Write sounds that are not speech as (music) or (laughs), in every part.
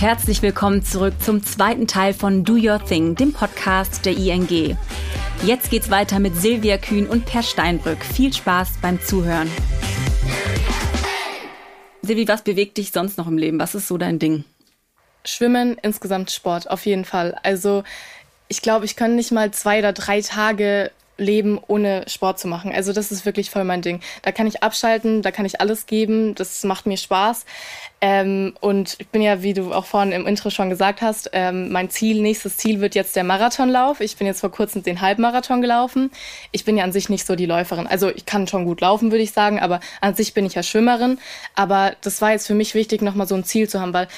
Herzlich willkommen zurück zum zweiten Teil von Do Your Thing, dem Podcast der ING. Jetzt geht's weiter mit Silvia Kühn und Per Steinbrück. Viel Spaß beim Zuhören. Silvi, was bewegt dich sonst noch im Leben? Was ist so dein Ding? Schwimmen, insgesamt Sport, auf jeden Fall. Also ich glaube, ich kann nicht mal zwei oder drei Tage leben, ohne Sport zu machen. Also das ist wirklich voll mein Ding. Da kann ich abschalten, da kann ich alles geben, das macht mir Spaß. Ähm, und ich bin ja, wie du auch vorhin im Intro schon gesagt hast, ähm, mein Ziel, nächstes Ziel wird jetzt der Marathonlauf. Ich bin jetzt vor kurzem den Halbmarathon gelaufen. Ich bin ja an sich nicht so die Läuferin. Also ich kann schon gut laufen, würde ich sagen, aber an sich bin ich ja Schwimmerin. Aber das war jetzt für mich wichtig, nochmal so ein Ziel zu haben, weil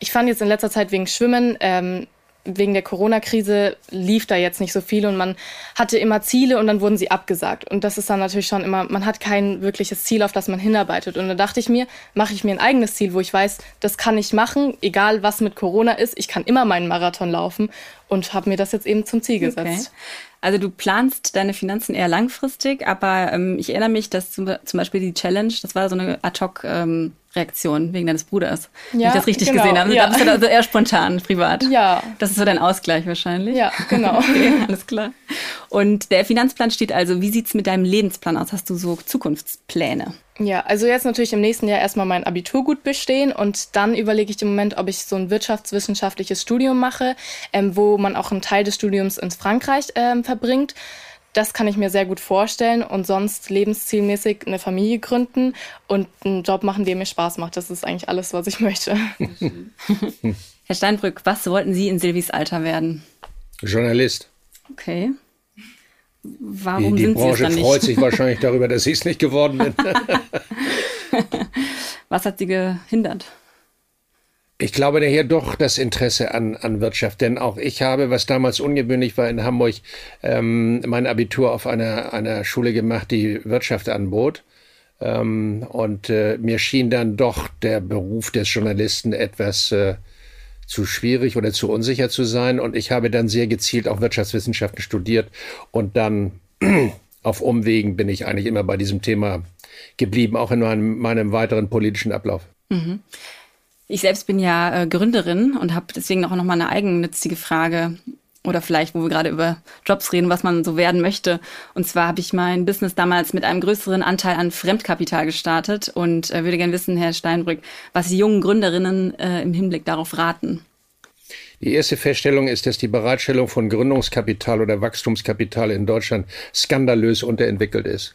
ich fand jetzt in letzter Zeit wegen Schwimmen, ähm, wegen der Corona-Krise lief da jetzt nicht so viel und man hatte immer Ziele und dann wurden sie abgesagt. Und das ist dann natürlich schon immer, man hat kein wirkliches Ziel, auf das man hinarbeitet. Und da dachte ich mir, mache ich mir ein eigenes Ziel, wo ich weiß, das kann ich machen, egal was mit Corona ist. Ich kann immer meinen Marathon laufen und habe mir das jetzt eben zum Ziel gesetzt. Okay. Also du planst deine Finanzen eher langfristig, aber ähm, ich erinnere mich, dass zum, zum, Beispiel die Challenge, das war so eine Ad-Hoc-Reaktion ähm, wegen deines Bruders. Ja, wenn ich das richtig genau, gesehen habe. Ja. Da bist du also eher spontan, privat. Ja. Das ist so dein Ausgleich wahrscheinlich. Ja, genau. (laughs) okay, alles klar. Und der Finanzplan steht also, wie sieht's mit deinem Lebensplan aus? Hast du so Zukunftspläne? Ja, also jetzt natürlich im nächsten Jahr erstmal mein Abitur gut bestehen und dann überlege ich im Moment, ob ich so ein wirtschaftswissenschaftliches Studium mache, ähm, wo man auch einen Teil des Studiums ins Frankreich ähm, verbringt. Das kann ich mir sehr gut vorstellen und sonst lebenszielmäßig eine Familie gründen und einen Job machen, der mir Spaß macht. Das ist eigentlich alles, was ich möchte. Herr Steinbrück, was wollten Sie in Silvis Alter werden? Journalist. Okay. Warum die, die sind Branche Sie es dann freut sich wahrscheinlich darüber, dass ich es nicht geworden bin. (laughs) Was hat Sie gehindert? Ich glaube daher doch das Interesse an, an Wirtschaft, denn auch ich habe, was damals ungewöhnlich war in Hamburg, ähm, mein Abitur auf einer, einer Schule gemacht, die Wirtschaft anbot. Ähm, und äh, mir schien dann doch der Beruf des Journalisten etwas äh, zu schwierig oder zu unsicher zu sein. Und ich habe dann sehr gezielt auch Wirtschaftswissenschaften studiert und dann (clears throat) auf Umwegen bin ich eigentlich immer bei diesem Thema geblieben, auch in meinem, meinem weiteren politischen Ablauf. Mhm. Ich selbst bin ja äh, Gründerin und habe deswegen auch noch mal eine eigennützige Frage oder vielleicht, wo wir gerade über Jobs reden, was man so werden möchte. Und zwar habe ich mein Business damals mit einem größeren Anteil an Fremdkapital gestartet und äh, würde gerne wissen, Herr Steinbrück, was die jungen Gründerinnen äh, im Hinblick darauf raten. Die erste Feststellung ist, dass die Bereitstellung von Gründungskapital oder Wachstumskapital in Deutschland skandalös unterentwickelt ist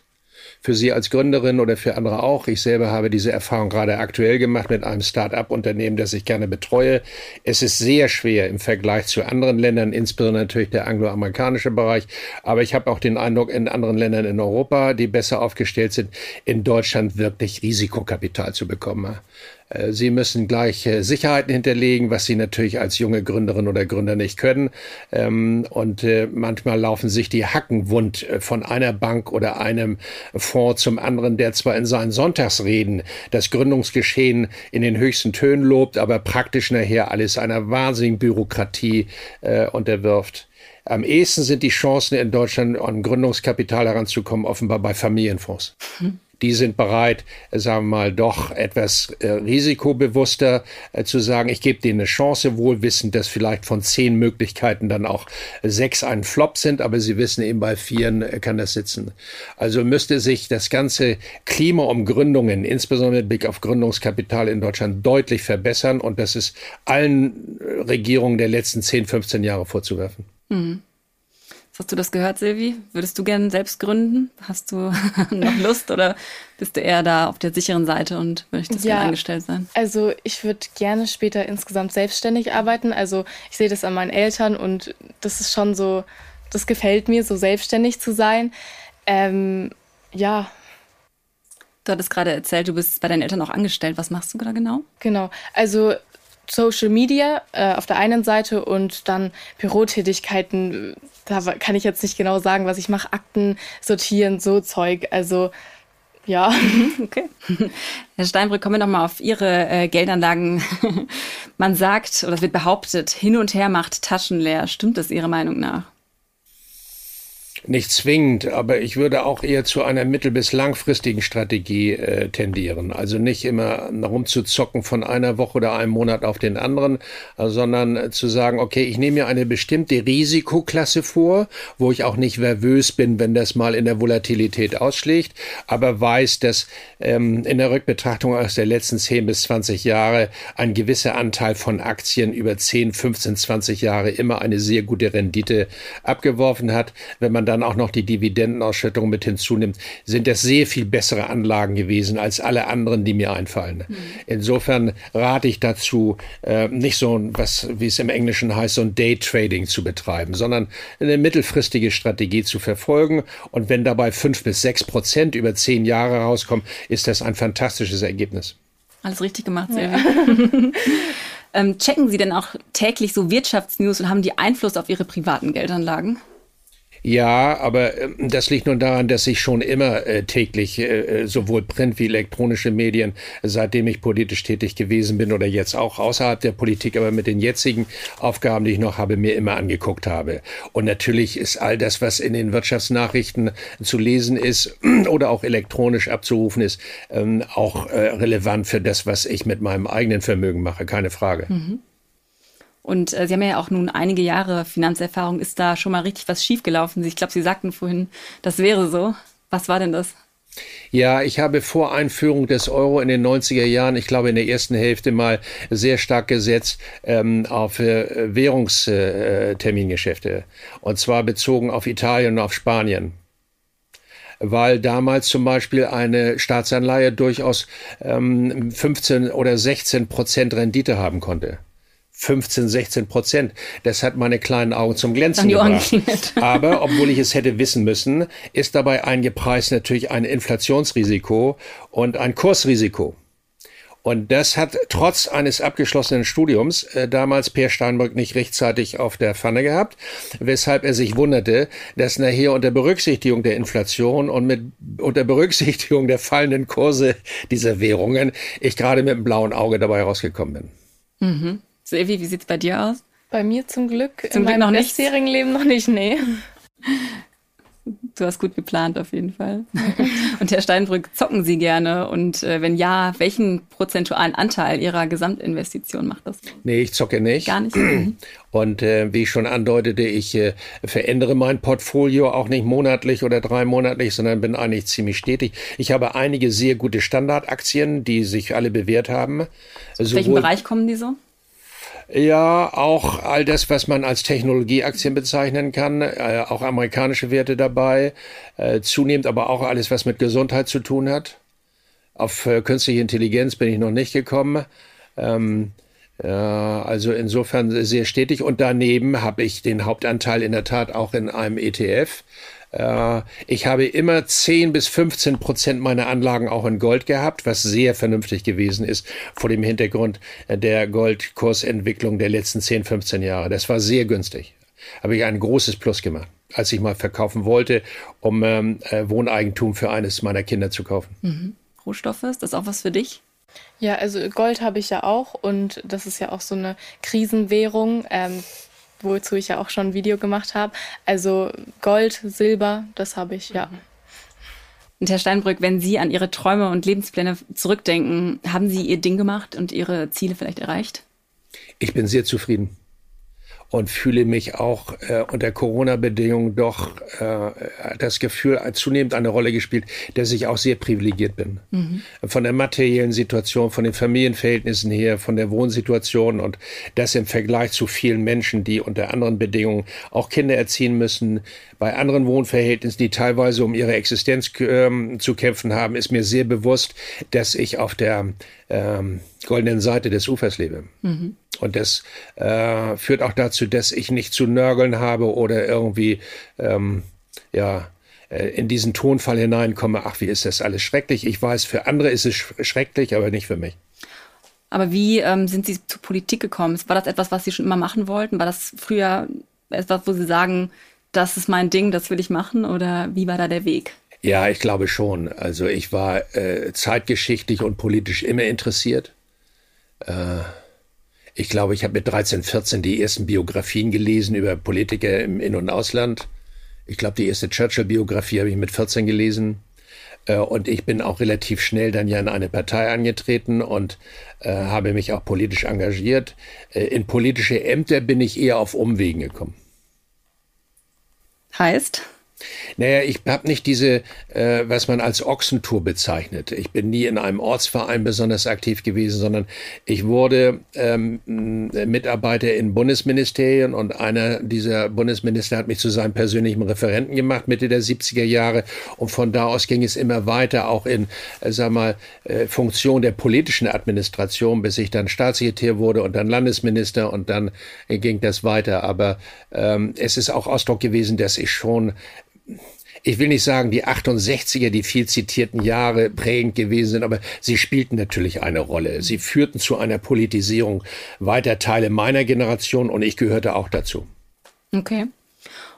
für Sie als Gründerin oder für andere auch. Ich selber habe diese Erfahrung gerade aktuell gemacht mit einem Start-up-Unternehmen, das ich gerne betreue. Es ist sehr schwer im Vergleich zu anderen Ländern, insbesondere natürlich der angloamerikanische Bereich. Aber ich habe auch den Eindruck, in anderen Ländern in Europa, die besser aufgestellt sind, in Deutschland wirklich Risikokapital zu bekommen. Äh, sie müssen gleich äh, Sicherheiten hinterlegen, was Sie natürlich als junge Gründerin oder Gründer nicht können. Ähm, und äh, manchmal laufen sich die Hacken wund von einer Bank oder einem Fonds zum anderen, der zwar in seinen Sonntagsreden das Gründungsgeschehen in den höchsten Tönen lobt, aber praktisch nachher alles einer wahnsinnigen Bürokratie unterwirft. Am ehesten sind die Chancen in Deutschland an Gründungskapital heranzukommen offenbar bei Familienfonds. Hm die sind bereit, sagen wir mal, doch etwas äh, risikobewusster äh, zu sagen, ich gebe denen eine Chance, wohl wissend, dass vielleicht von zehn Möglichkeiten dann auch sechs ein Flop sind, aber sie wissen eben bei vieren äh, kann das sitzen. Also müsste sich das ganze Klima um Gründungen, insbesondere mit Blick auf Gründungskapital in Deutschland, deutlich verbessern und das ist allen Regierungen der letzten 10, 15 Jahre vorzuwerfen. Mhm. Hast du das gehört, Silvi? Würdest du gerne selbst gründen? Hast du (laughs) noch Lust oder bist du eher da auf der sicheren Seite und möchtest ja, angestellt sein? Also ich würde gerne später insgesamt selbstständig arbeiten. Also ich sehe das an meinen Eltern und das ist schon so, das gefällt mir, so selbstständig zu sein. Ähm, ja. Du hattest gerade erzählt, du bist bei deinen Eltern auch angestellt. Was machst du da genau? Genau. Also Social Media äh, auf der einen Seite und dann Bürotätigkeiten. Da kann ich jetzt nicht genau sagen, was ich mache. Akten sortieren, so Zeug. Also ja. (laughs) Okay. (laughs) Herr Steinbrück, kommen wir nochmal auf Ihre äh, Geldanlagen. (laughs) Man sagt, oder es wird behauptet, hin und her macht Taschen leer. Stimmt das Ihrer Meinung nach? Nicht zwingend, aber ich würde auch eher zu einer mittel- bis langfristigen Strategie äh, tendieren. Also nicht immer rumzuzocken von einer Woche oder einem Monat auf den anderen, äh, sondern zu sagen, okay, ich nehme mir eine bestimmte Risikoklasse vor, wo ich auch nicht nervös bin, wenn das mal in der Volatilität ausschlägt, aber weiß, dass ähm, in der Rückbetrachtung aus der letzten 10 bis 20 Jahre ein gewisser Anteil von Aktien über 10, 15, 20 Jahre immer eine sehr gute Rendite abgeworfen hat. Wenn man dann auch noch die Dividendenausschüttung mit hinzunimmt, sind das sehr viel bessere Anlagen gewesen als alle anderen, die mir einfallen. Mhm. Insofern rate ich dazu, äh, nicht so ein, was, wie es im Englischen heißt, so ein Daytrading zu betreiben, sondern eine mittelfristige Strategie zu verfolgen. Und wenn dabei fünf bis sechs Prozent über zehn Jahre rauskommen, ist das ein fantastisches Ergebnis. Alles richtig gemacht, Silvi. (laughs) ähm, checken Sie denn auch täglich so Wirtschaftsnews und haben die Einfluss auf Ihre privaten Geldanlagen? Ja, aber äh, das liegt nur daran, dass ich schon immer äh, täglich äh, äh, sowohl Print wie elektronische Medien, seitdem ich politisch tätig gewesen bin oder jetzt auch außerhalb der Politik, aber mit den jetzigen Aufgaben, die ich noch habe, mir immer angeguckt habe. Und natürlich ist all das, was in den Wirtschaftsnachrichten zu lesen ist (clears throat) oder auch elektronisch abzurufen ist, ähm, auch äh, relevant für das, was ich mit meinem eigenen Vermögen mache, keine Frage. Mhm. Und äh, Sie haben ja auch nun einige Jahre Finanzerfahrung. Ist da schon mal richtig was schiefgelaufen? Ich glaube, Sie sagten vorhin, das wäre so. Was war denn das? Ja, ich habe vor Einführung des Euro in den 90er Jahren, ich glaube in der ersten Hälfte mal sehr stark gesetzt ähm, auf äh, Währungstermingeschäfte. Äh, und zwar bezogen auf Italien und auf Spanien weil damals zum Beispiel eine Staatsanleihe durchaus ähm, 15 oder 16 Prozent Rendite haben konnte. 15, 16 Prozent. Das hat meine kleinen Augen zum Glänzen gebracht. (laughs) Aber obwohl ich es hätte wissen müssen, ist dabei eingepreist natürlich ein Inflationsrisiko und ein Kursrisiko. Und das hat trotz eines abgeschlossenen Studiums äh, damals Per Steinbrück nicht rechtzeitig auf der Pfanne gehabt, weshalb er sich wunderte, dass nachher unter Berücksichtigung der Inflation und mit unter Berücksichtigung der fallenden Kurse dieser Währungen ich gerade mit einem blauen Auge dabei rausgekommen bin. Mhm. Silvi, wie sieht's bei dir aus? Bei mir zum Glück zum in Glück meinem bisherigen Leben noch nicht, nee. Du hast gut geplant auf jeden Fall. (laughs) und Herr Steinbrück, zocken Sie gerne? Und äh, wenn ja, welchen prozentualen Anteil Ihrer Gesamtinvestition macht das? Nee, ich zocke nicht. Gar nicht. (clears throat) Und äh, wie ich schon andeutete, ich äh, verändere mein Portfolio auch nicht monatlich oder drei monatlich, sondern bin eigentlich ziemlich stetig. Ich habe einige sehr gute Standardaktien, die sich alle bewährt haben. Aus welchem Bereich kommen die so? Ja, auch all das, was man als Technologieaktien bezeichnen kann, äh, auch amerikanische Werte dabei, äh, zunehmend aber auch alles, was mit Gesundheit zu tun hat. Auf äh, künstliche Intelligenz bin ich noch nicht gekommen. Ähm, ja, also insofern sehr stetig. Und daneben habe ich den Hauptanteil in der Tat auch in einem ETF. Äh, ich habe immer 10 bis 15 Prozent meiner Anlagen auch in Gold gehabt, was sehr vernünftig gewesen ist vor dem Hintergrund der Goldkursentwicklung der letzten 10, 15 Jahre. Das war sehr günstig. Habe ich ein großes Plus gemacht, als ich mal verkaufen wollte, um ähm, äh, Wohneigentum für eines meiner Kinder zu kaufen. Mhm. Rohstoffe, ist das auch was für dich? Ja, also Gold habe ich ja auch und das ist ja auch so eine Krisenwährung. Ähm, wozu ich ja auch schon ein Video gemacht habe. Also Gold, Silber, das habe ich, ja. Und Herr Steinbrück, wenn Sie an Ihre Träume und Lebenspläne zurückdenken, haben Sie Ihr Ding gemacht und Ihre Ziele vielleicht erreicht? Ich bin sehr zufrieden und fühle mich auch äh, unter Corona-Bedingungen doch äh, das Gefühl zunehmend eine Rolle gespielt, dass ich auch sehr privilegiert bin. Mhm. Von der materiellen Situation, von den Familienverhältnissen her, von der Wohnsituation und das im Vergleich zu vielen Menschen, die unter anderen Bedingungen auch Kinder erziehen müssen, bei anderen Wohnverhältnissen, die teilweise um ihre Existenz ähm, zu kämpfen haben, ist mir sehr bewusst, dass ich auf der ähm, goldenen Seite des Ufers lebe. Mhm. Und das äh, führt auch dazu, dass ich nicht zu nörgeln habe oder irgendwie, ähm, ja, äh, in diesen Tonfall hineinkomme, ach, wie ist das alles schrecklich. Ich weiß, für andere ist es schrecklich, aber nicht für mich. Aber wie ähm, sind Sie zur Politik gekommen? War das etwas, was Sie schon immer machen wollten? War das früher etwas, wo Sie sagen, das ist mein Ding, das will ich machen? Oder wie war da der Weg? Ja, ich glaube schon. Also ich war äh, zeitgeschichtlich und politisch immer interessiert. Äh, ich glaube, ich habe mit 13, 14 die ersten Biografien gelesen über Politiker im In- und Ausland. Ich glaube, die erste Churchill-Biografie habe ich mit 14 gelesen. Äh, und ich bin auch relativ schnell dann ja in eine Partei angetreten und äh, habe mich auch politisch engagiert. Äh, in politische Ämter bin ich eher auf Umwegen gekommen. Heißt? Naja, ich habe nicht diese, äh, was man als Ochsentour bezeichnet. Ich bin nie in einem Ortsverein besonders aktiv gewesen, sondern ich wurde ähm, Mitarbeiter in Bundesministerien und einer dieser Bundesminister hat mich zu seinem persönlichen Referenten gemacht, Mitte der 70er Jahre. Und von da aus ging es immer weiter, auch in, äh, sag mal, äh, Funktion der politischen Administration, bis ich dann Staatssekretär wurde und dann Landesminister und dann äh, ging das weiter. Aber ähm, es ist auch Ausdruck gewesen, dass ich schon ich will nicht sagen, die 68er, die viel zitierten Jahre prägend gewesen sind, aber sie spielten natürlich eine Rolle. Sie führten zu einer Politisierung weiter Teile meiner Generation und ich gehörte auch dazu. Okay.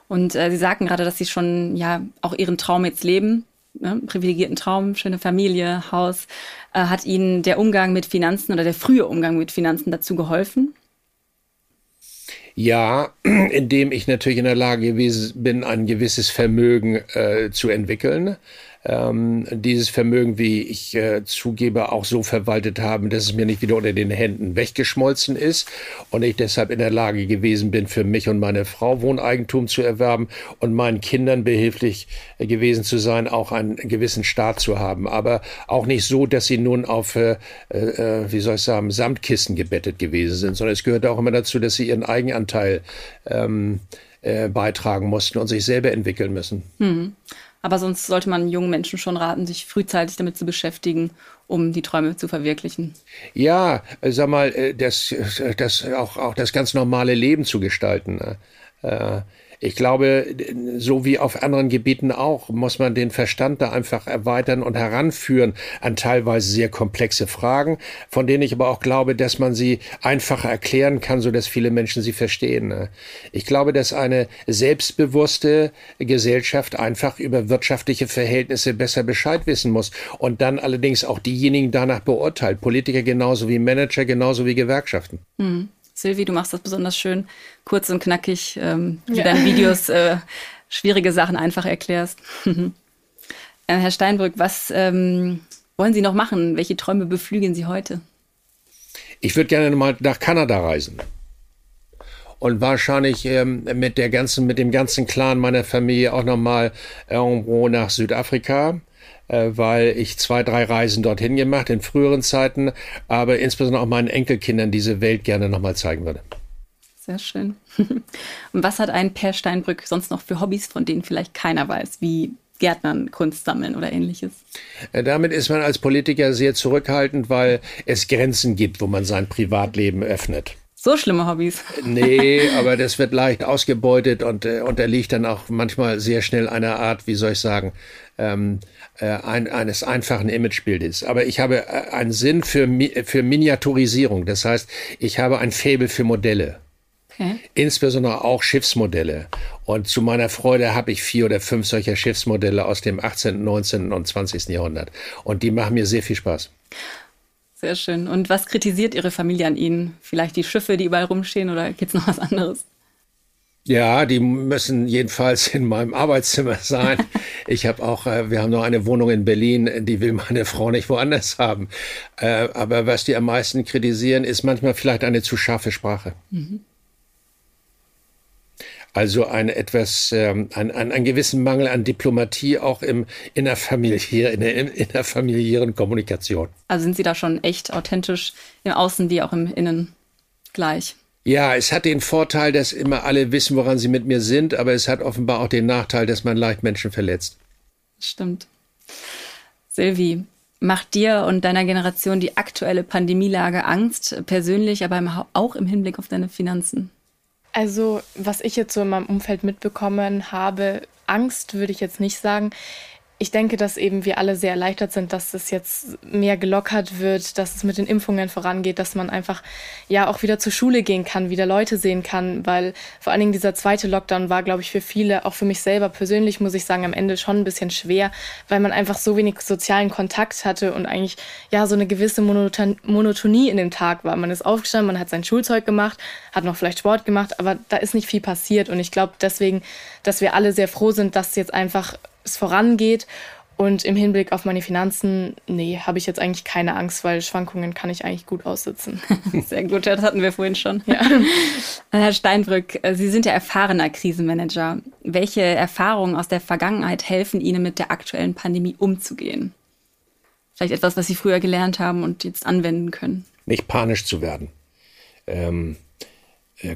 Und äh, Sie sagten gerade, dass Sie schon ja auch Ihren Traum jetzt leben, ne? privilegierten Traum, schöne Familie, Haus. Äh, hat Ihnen der Umgang mit Finanzen oder der frühe Umgang mit Finanzen dazu geholfen? Ja, (clears throat) indem ich natürlich in der Lage gewesen bin, ein gewisses Vermögen äh, zu entwickeln ähm, dieses Vermögen, wie ich äh, zugebe, auch so verwaltet haben, dass es mir nicht wieder unter den Händen weggeschmolzen ist und ich deshalb in der Lage gewesen bin, für mich und meine Frau Wohneigentum zu erwerben und meinen Kindern behilflich äh, gewesen zu sein, auch einen gewissen Staat zu haben. Aber auch nicht so, dass sie nun auf, äh, äh, wie soll ich sagen, Samtkisten gebettet gewesen sind, sondern es gehört auch immer dazu, dass sie ihren Eigenanteil ähm, äh, beitragen mussten und sich selber entwickeln müssen. Hm. Aber sonst sollte man jungen Menschen schon raten, sich frühzeitig damit zu beschäftigen, um die Träume zu verwirklichen. Ja, sag mal, äh, das, das auch, auch das ganz normale Leben zu gestalten. Ne? Ich glaube, so wie auf anderen Gebieten auch, muss man den Verstand da einfach erweitern und heranführen an teilweise sehr komplexe Fragen, von denen ich aber auch glaube, dass man sie einfacher erklären kann, so dass viele Menschen sie verstehen. Ne? Ich glaube, dass eine selbstbewusste Gesellschaft einfach über wirtschaftliche Verhältnisse besser Bescheid wissen muss und dann allerdings auch diejenigen danach beurteilt. Politiker genauso wie Manager, genauso wie Gewerkschaften. Mhm. Silvi, du machst das besonders schön, kurz und knackig, ähm, wie ja. deine Videos (laughs) äh, schwierige Sachen einfach erklärst. (laughs) äh, Herr Steinbrück, was ähm, wollen Sie noch machen? Welche Träume beflügeln Sie heute? Ich würde gerne mal nach Kanada reisen und wahrscheinlich ähm, mit der ganzen, mit dem ganzen Clan meiner Familie auch nochmal irgendwo nach Südafrika äh, weil ich zwei, drei Reisen dorthin gemacht in früheren Zeiten, aber insbesondere auch meinen Enkelkindern diese Welt gerne nochmal zeigen würde. Sehr schön. (laughs) Und was hat ein Per Steinbrück sonst noch für Hobbys, von denen vielleicht keiner weiß, wie Gärtnern, Kunst sammeln oder ähnliches? Äh, damit ist man als Politiker sehr zurückhaltend, weil es Grenzen gibt, wo man sein Privatleben öffnet. So schlimme Hobbys. Nee, (laughs) aber das wird leicht ausgebeutet und äh, unterliegt dann auch manchmal sehr schnell einer Art, wie soll ich sagen, ähm, äh, ein, eines einfachen Imagebildes. Aber ich habe äh, einen Sinn für, für Miniaturisierung. Das heißt, ich habe ein Faible für Modelle. Okay. Insbesondere auch Schiffsmodelle. Und zu meiner Freude habe ich vier oder fünf solcher Schiffsmodelle aus dem 18., 19. und 20. Jahrhundert. Und die machen mir sehr viel Spaß. Sehr schön. Und was kritisiert Ihre Familie an Ihnen? Vielleicht die Schiffe, die überall rumstehen oder gibt es noch was anderes? Ja, die müssen jedenfalls in meinem Arbeitszimmer (laughs) sein. Ich habe auch, äh, wir haben noch eine Wohnung in Berlin, die will meine Frau nicht woanders haben. Äh, aber was die am meisten kritisieren, ist manchmal vielleicht eine zu scharfe Sprache. Mhm. Also ein etwas, ähm, ein, ein, ein gewissen Mangel an Diplomatie auch im innerfamiliär, in der innerfamiliären Kommunikation. Also sind Sie da schon echt authentisch im Außen wie auch im Innen gleich? Ja, es hat den Vorteil, dass immer alle wissen, woran sie mit mir sind, aber es hat offenbar auch den Nachteil, dass man leicht Menschen verletzt. Stimmt. Silvi, macht dir und deiner Generation die aktuelle Pandemielage Angst, persönlich, aber auch im Hinblick auf deine Finanzen? Also, was ich jetzt so in meinem Umfeld mitbekommen habe, Angst würde ich jetzt nicht sagen. Ich denke, dass eben wir alle sehr erleichtert sind, dass es jetzt mehr gelockert wird, dass es mit den Impfungen vorangeht, dass man einfach ja auch wieder zur Schule gehen kann, wieder Leute sehen kann, weil vor allen Dingen dieser zweite Lockdown war, glaube ich, für viele, auch für mich selber persönlich, muss ich sagen, am Ende schon ein bisschen schwer, weil man einfach so wenig sozialen Kontakt hatte und eigentlich ja so eine gewisse Monoton Monotonie in dem Tag war. Man ist aufgestanden, man hat sein Schulzeug gemacht, hat noch vielleicht Sport gemacht, aber da ist nicht viel passiert und ich glaube deswegen, dass wir alle sehr froh sind, dass jetzt einfach es vorangeht. Und im Hinblick auf meine Finanzen, nee, habe ich jetzt eigentlich keine Angst, weil Schwankungen kann ich eigentlich gut aussitzen. (laughs) Sehr gut, das hatten wir vorhin schon. Ja. (laughs) Herr Steinbrück, äh, Sie sind ja erfahrener Krisenmanager. Welche Erfahrungen aus der Vergangenheit helfen Ihnen mit der aktuellen Pandemie umzugehen? Vielleicht etwas, was Sie früher gelernt haben und jetzt anwenden können. Nicht panisch zu werden. Ähm, äh,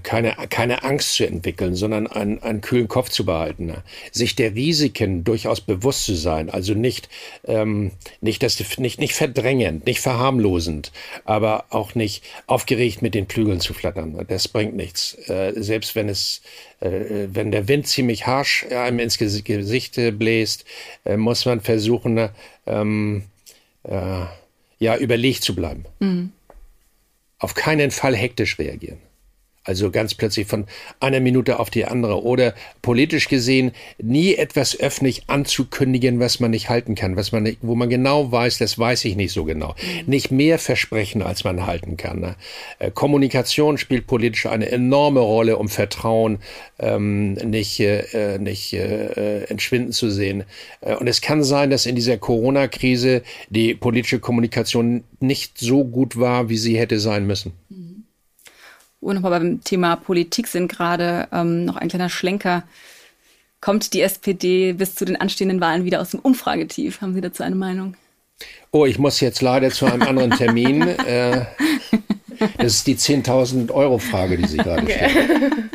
keine, keine Angst zu entwickeln, sondern einen, einen kühlen Kopf zu behalten, sich der Risiken durchaus bewusst zu sein, also nicht, ähm, nicht, das, nicht, nicht verdrängend, nicht verharmlosend, aber auch nicht aufgeregt mit den Flügeln zu flattern. Das bringt nichts. Äh, selbst wenn es, äh, wenn der Wind ziemlich harsch einem ins Gesicht bläst, äh, muss man versuchen, ähm, äh, ja, überlegt zu bleiben. Mhm. Auf keinen Fall hektisch reagieren. Also ganz plötzlich von einer Minute auf die andere. Oder politisch gesehen nie etwas öffentlich anzukündigen, was man nicht halten kann, was man nicht, wo man genau weiß, das weiß ich nicht so genau. Mhm. Nicht mehr versprechen, als man halten kann. Ne? Äh, Kommunikation spielt politisch eine enorme Rolle, um Vertrauen ähm, nicht, äh, nicht äh, entschwinden zu sehen. Äh, und es kann sein, dass in dieser Corona-Krise die politische Kommunikation nicht so gut war, wie sie hätte sein müssen. Mhm wo wir nochmal beim Thema Politik sind gerade, ähm, noch ein kleiner Schlenker. Kommt die SPD bis zu den anstehenden Wahlen wieder aus dem Umfragetief? Haben Sie dazu eine Meinung? Oh, ich muss jetzt leider zu einem anderen Termin. (laughs) äh, das ist die 10.000 Euro Frage, die Sie gerade stellen.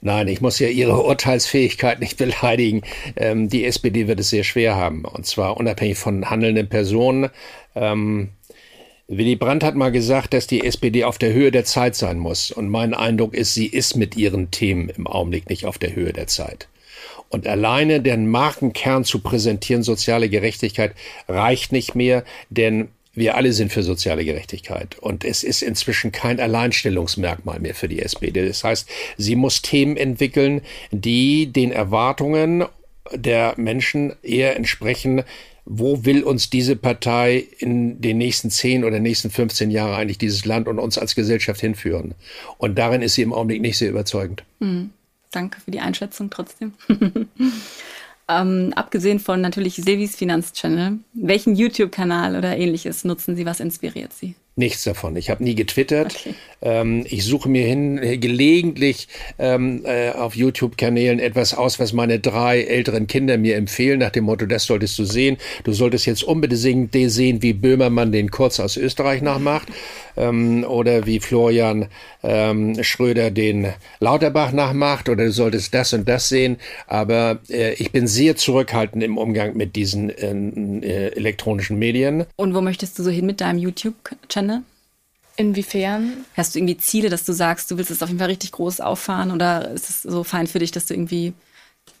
Nein, ich muss ja Ihre Urteilsfähigkeit nicht beleidigen. Ähm, die SPD wird es sehr schwer haben. Und zwar unabhängig von handelnden Personen. Ähm, Willy Brandt hat mal gesagt, dass die SPD auf der Höhe der Zeit sein muss. Und mein Eindruck ist, sie ist mit ihren Themen im Augenblick nicht auf der Höhe der Zeit. Und alleine den Markenkern zu präsentieren, soziale Gerechtigkeit, reicht nicht mehr, denn wir alle sind für soziale Gerechtigkeit. Und es ist inzwischen kein Alleinstellungsmerkmal mehr für die SPD. Das heißt, sie muss Themen entwickeln, die den Erwartungen der Menschen eher entsprechen, wo will uns diese Partei in den nächsten zehn oder nächsten 15 Jahren eigentlich dieses Land und uns als Gesellschaft hinführen? Und darin ist sie im Augenblick nicht sehr überzeugend. Mhm. Danke für die Einschätzung trotzdem. (laughs) ähm, abgesehen von natürlich Silvis Finanzchannel, welchen YouTube-Kanal oder ähnliches nutzen Sie? Was inspiriert Sie? Nichts davon. Ich habe nie getwittert. Okay. Ähm, ich suche mir hin äh, gelegentlich ähm, äh, auf YouTube-Kanälen etwas aus, was meine drei älteren Kinder mir empfehlen, nach dem Motto, das solltest du sehen. Du solltest jetzt unbedingt sehen, wie Böhmermann den Kurz aus Österreich nachmacht ähm, oder wie Florian ähm, Schröder den Lauterbach nachmacht oder du solltest das und das sehen. Aber äh, ich bin sehr zurückhaltend im Umgang mit diesen äh, äh elektronischen Medien. Und wo möchtest du so hin mit deinem YouTube-Channel? Inwiefern? Hast du irgendwie Ziele, dass du sagst, du willst es auf jeden Fall richtig groß auffahren oder ist es so fein für dich, dass du irgendwie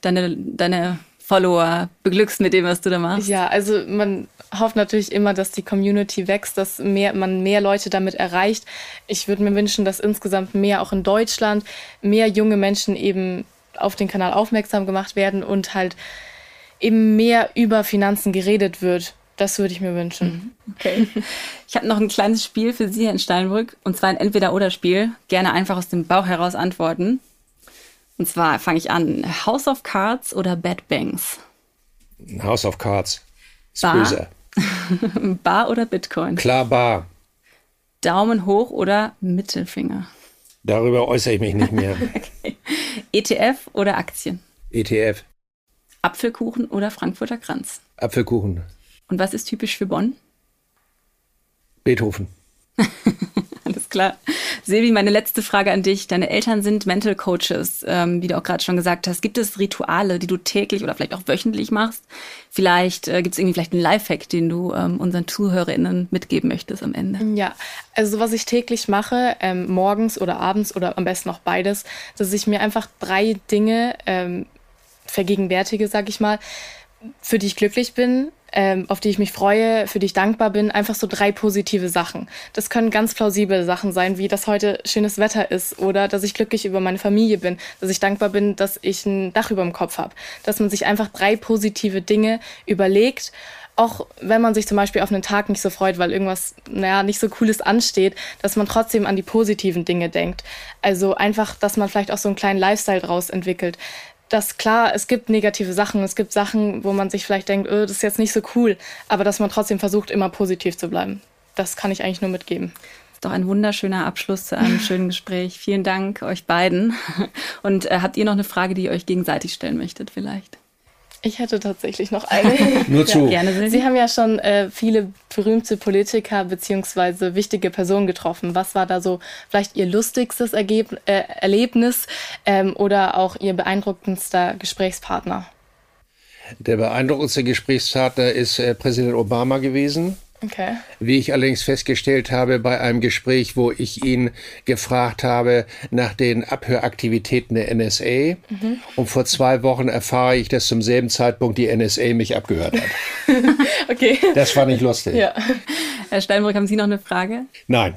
deine, deine Follower beglückst mit dem, was du da machst? Ja, also man hofft natürlich immer, dass die Community wächst, dass mehr, man mehr Leute damit erreicht. Ich würde mir wünschen, dass insgesamt mehr auch in Deutschland mehr junge Menschen eben auf den Kanal aufmerksam gemacht werden und halt eben mehr über Finanzen geredet wird. Das würde ich mir wünschen. Mhm. Okay. Ich habe noch ein kleines Spiel für Sie, Herr in Steinbrück, und zwar ein Entweder-Oder-Spiel. Gerne einfach aus dem Bauch heraus antworten. Und zwar fange ich an: House of Cards oder Bad Banks? House of Cards. Ist Bar. böse. (laughs) Bar oder Bitcoin? Klar, Bar. Daumen hoch oder Mittelfinger? Darüber äußere ich mich nicht mehr. (laughs) okay. ETF oder Aktien? ETF. Apfelkuchen oder Frankfurter Kranz? Apfelkuchen. Und was ist typisch für Bonn? Beethoven. (laughs) Alles klar. Silvi, meine letzte Frage an dich. Deine Eltern sind Mental Coaches, ähm, wie du auch gerade schon gesagt hast. Gibt es Rituale, die du täglich oder vielleicht auch wöchentlich machst? Vielleicht äh, gibt es irgendwie vielleicht einen Lifehack, den du ähm, unseren ZuhörerInnen mitgeben möchtest am Ende? Ja, also was ich täglich mache, ähm, morgens oder abends oder am besten auch beides, dass ich mir einfach drei Dinge ähm, vergegenwärtige, sag ich mal, für die ich glücklich bin, ähm, auf die ich mich freue, für die ich dankbar bin. Einfach so drei positive Sachen. Das können ganz plausible Sachen sein, wie dass heute schönes Wetter ist oder dass ich glücklich über meine Familie bin, dass ich dankbar bin, dass ich ein Dach über dem Kopf habe. Dass man sich einfach drei positive Dinge überlegt auch wenn man sich zum Beispiel auf einen Tag nicht so freut, weil irgendwas, naja, nicht so cooles ansteht, dass man trotzdem an die positiven Dinge denkt. Also einfach, dass man vielleicht auch so einen kleinen Lifestyle draus entwickelt dass klar, es gibt negative Sachen, es gibt Sachen, wo man sich vielleicht denkt, oh, das ist jetzt nicht so cool, aber dass man trotzdem versucht, immer positiv zu bleiben. Das kann ich eigentlich nur mitgeben. Das ist doch ein wunderschöner Abschluss zu einem (laughs) schönen Gespräch. Vielen Dank euch beiden. Und äh, habt ihr noch eine Frage, die ihr euch gegenseitig stellen möchtet vielleicht? Ich hätte tatsächlich noch eine. (laughs) Nur zu. Ja, gerne, Sie haben ja schon äh, viele berühmte Politiker beziehungsweise wichtige Personen getroffen. Was war da so vielleicht Ihr lustigstes Ergeb äh, Erlebnis ähm, oder auch Ihr beeindruckendster Gesprächspartner? Der beeindruckendste Gesprächspartner ist äh, Präsident Obama gewesen. Okay. Wie ich allerdings festgestellt habe bei einem Gespräch, wo ich ihn gefragt habe nach den Abhöraktivitäten der NSA. Mhm. Und vor zwei Wochen erfahre ich, dass zum selben Zeitpunkt die NSA mich abgehört hat. (laughs) okay. Das fand ich lustig. Ja. Herr Steinbrück, haben Sie noch eine Frage? Nein.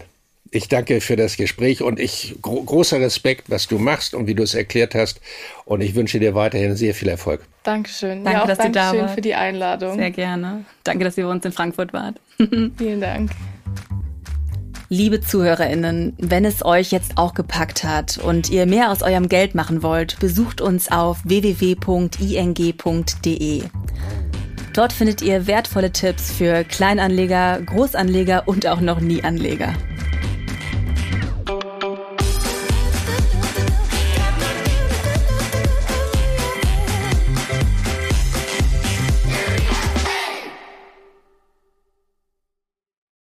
Ich danke für das Gespräch und ich gro großer Respekt, was du machst und wie du es erklärt hast. Und ich wünsche dir weiterhin sehr viel Erfolg. Dankeschön. Danke, ja, dass Dankeschön Sie da waren. für die Einladung. Sehr gerne. Danke, dass ihr bei uns in Frankfurt wart. (laughs) Vielen Dank. Liebe ZuhörerInnen, wenn es euch jetzt auch gepackt hat und ihr mehr aus eurem Geld machen wollt, besucht uns auf www.ing.de. Dort findet ihr wertvolle Tipps für Kleinanleger, Großanleger und auch noch Nieanleger.